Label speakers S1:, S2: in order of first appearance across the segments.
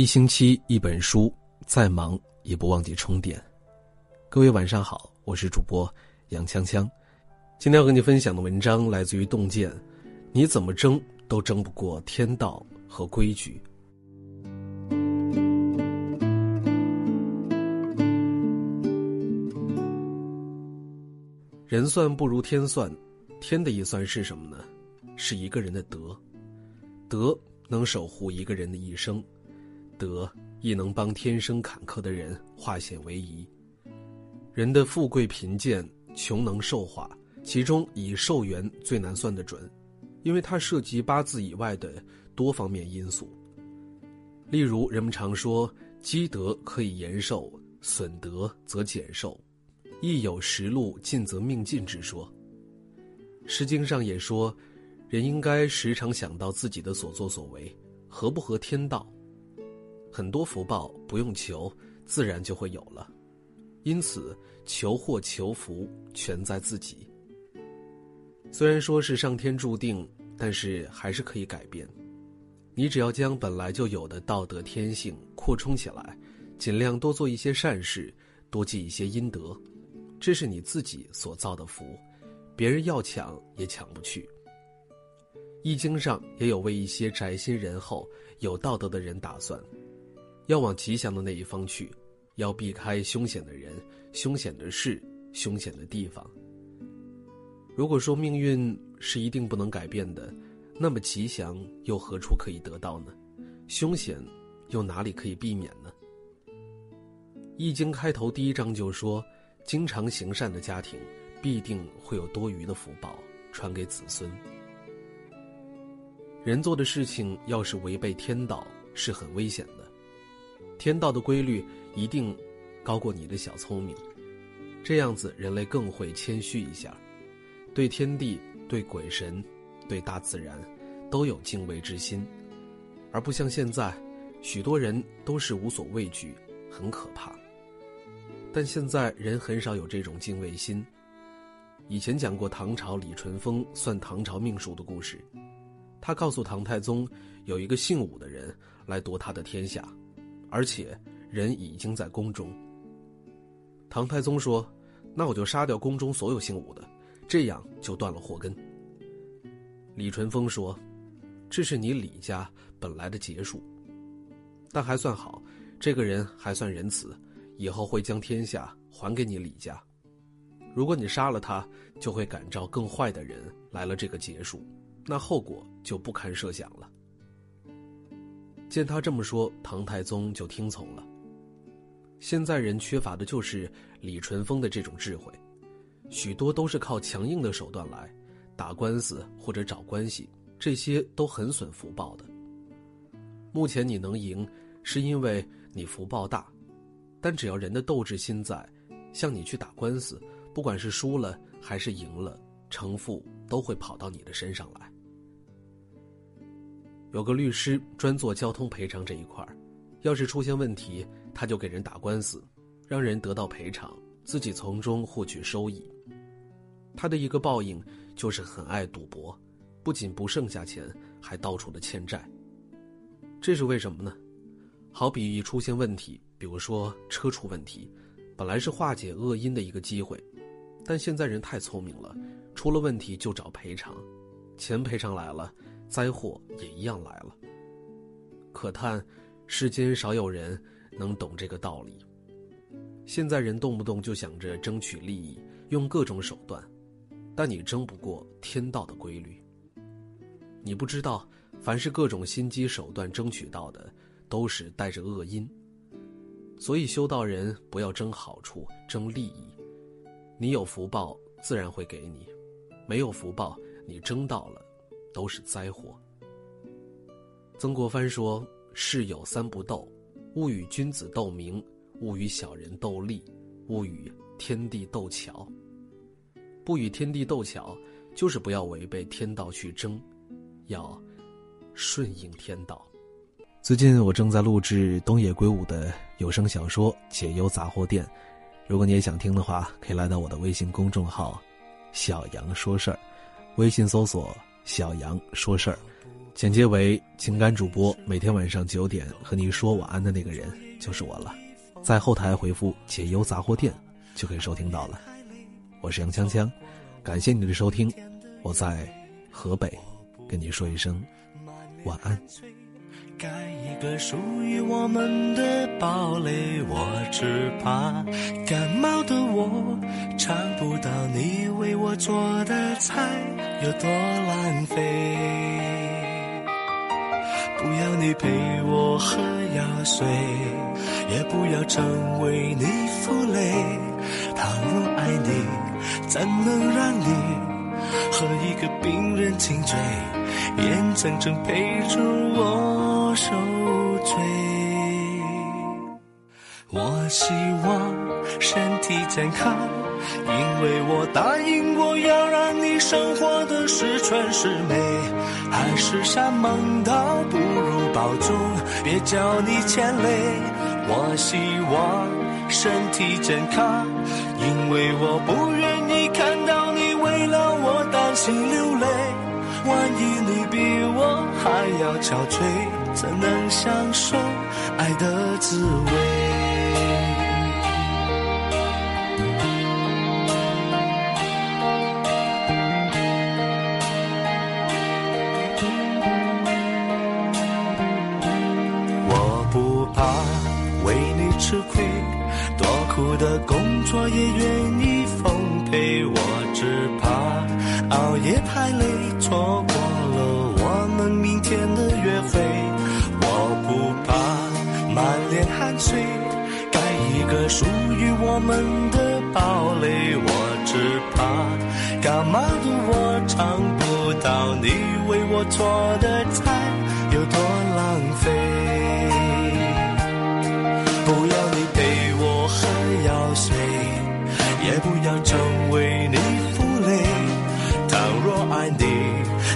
S1: 一星期一本书，再忙也不忘记充电。各位晚上好，我是主播杨锵锵。今天要和你分享的文章来自于洞见。你怎么争都争不过天道和规矩。人算不如天算，天的一算是什么呢？是一个人的德，德能守护一个人的一生。德亦能帮天生坎坷的人化险为夷。人的富贵贫贱、穷能寿化，其中以寿元最难算得准，因为它涉及八字以外的多方面因素。例如，人们常说积德可以延寿，损德则减寿，亦有时禄尽则命尽之说。《诗经》上也说，人应该时常想到自己的所作所为合不合天道。很多福报不用求，自然就会有了，因此求祸求福全在自己。虽然说是上天注定，但是还是可以改变。你只要将本来就有的道德天性扩充起来，尽量多做一些善事，多积一些阴德，这是你自己所造的福，别人要抢也抢不去。易经上也有为一些宅心仁厚、有道德的人打算。要往吉祥的那一方去，要避开凶险的人、凶险的事、凶险的地方。如果说命运是一定不能改变的，那么吉祥又何处可以得到呢？凶险又哪里可以避免呢？《易经》开头第一章就说：“经常行善的家庭，必定会有多余的福报传给子孙。”人做的事情要是违背天道，是很危险的。天道的规律一定高过你的小聪明，这样子人类更会谦虚一下，对天地、对鬼神、对大自然都有敬畏之心，而不像现在，许多人都是无所畏惧，很可怕。但现在人很少有这种敬畏心。以前讲过唐朝李淳风算唐朝命数的故事，他告诉唐太宗，有一个姓武的人来夺他的天下。而且人已经在宫中。唐太宗说：“那我就杀掉宫中所有姓武的，这样就断了祸根。”李淳风说：“这是你李家本来的结束，但还算好，这个人还算仁慈，以后会将天下还给你李家。如果你杀了他，就会感召更坏的人来了这个结束，那后果就不堪设想了。”见他这么说，唐太宗就听从了。现在人缺乏的就是李淳风的这种智慧，许多都是靠强硬的手段来打官司或者找关系，这些都很损福报的。目前你能赢，是因为你福报大，但只要人的斗志心在，像你去打官司，不管是输了还是赢了，成负都会跑到你的身上来。有个律师专做交通赔偿这一块儿要是出现问题，他就给人打官司，让人得到赔偿，自己从中获取收益。他的一个报应就是很爱赌博，不仅不剩下钱，还到处的欠债。这是为什么呢？好比一出现问题，比如说车出问题，本来是化解恶因的一个机会，但现在人太聪明了，出了问题就找赔偿，钱赔偿来了。灾祸也一样来了。可叹，世间少有人能懂这个道理。现在人动不动就想着争取利益，用各种手段，但你争不过天道的规律。你不知道，凡是各种心机手段争取到的，都是带着恶因。所以修道人不要争好处、争利益。你有福报，自然会给你；没有福报，你争到了。都是灾祸。曾国藩说：“世有三不斗，勿与君子斗名，勿与小人斗利，勿与天地斗巧。不与天地斗巧，就是不要违背天道去争，要顺应天道。”最近我正在录制东野圭吾的有声小说《解忧杂货店》，如果你也想听的话，可以来到我的微信公众号“小杨说事儿”，微信搜索。小杨说事儿，简介为情感主播，每天晚上九点和你说晚安的那个人就是我了。在后台回复“解忧杂货店”就可以收听到了。我是杨锵锵，感谢你的收听。我在河北跟你说一声晚安。
S2: 盖一个属于我们的堡垒，我只怕感冒的我尝不到你为我做的菜有多浪费。不要你陪我喝药水，也不要成为你负累。倘若爱你，怎能让你和一个病人亲嘴，眼睁睁陪着我？受罪，我希望身体健康，因为我答应过要让你生活的十全十美。海誓山盟倒不如保重，别叫你牵累。我希望身体健康，因为我不愿意看到你为了我担心流泪。万一你比我还要憔悴。怎能享受爱的滋味？熬夜太累，错过了我们明天的约会。我不怕满脸汗水，盖一个属于我们的堡垒。我只怕感冒的我尝不到你为我做的菜有多浪费。不要你陪我喝药水，也不要成为。你，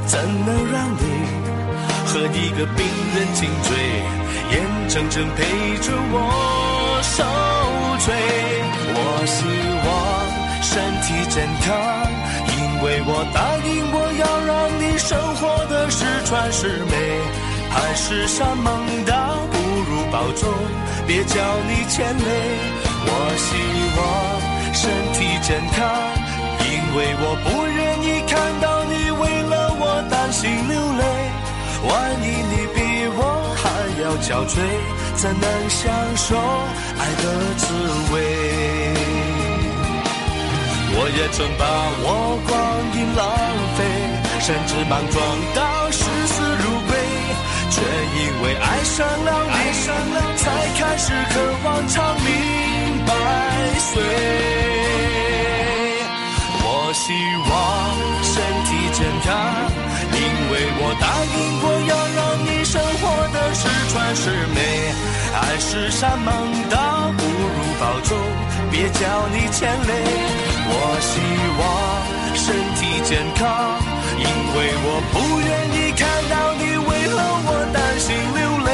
S2: 怎能让你和一个病人亲嘴？眼睁睁陪着我受罪，我希望身体健康，因为我答应我要让你生活的十全十美。海誓山盟倒不如保重，别叫你牵累。我希望身体健康，因为我不愿意看到你心流泪。万一你比我还……要憔悴，怎能享受爱的滋味？我也曾把我光阴浪费，甚至莽撞到视死如归，却因为爱上了你，才开始渴望长命百是。美，爱是山盟，倒不如保重，别叫你牵累。我希望身体健康，因为我不愿意看到你为了我担心流泪。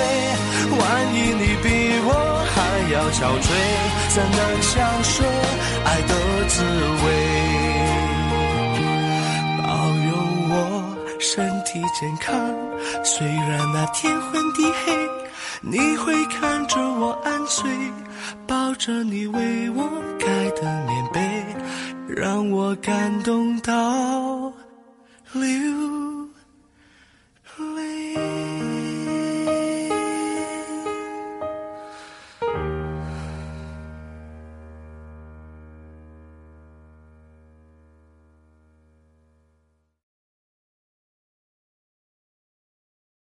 S2: 万一你比我还要憔悴，怎能享受爱的滋味？保佑我身体健康，虽然那天昏地黑。你会看着我安睡，抱着你为我盖的棉被，让我感动到流。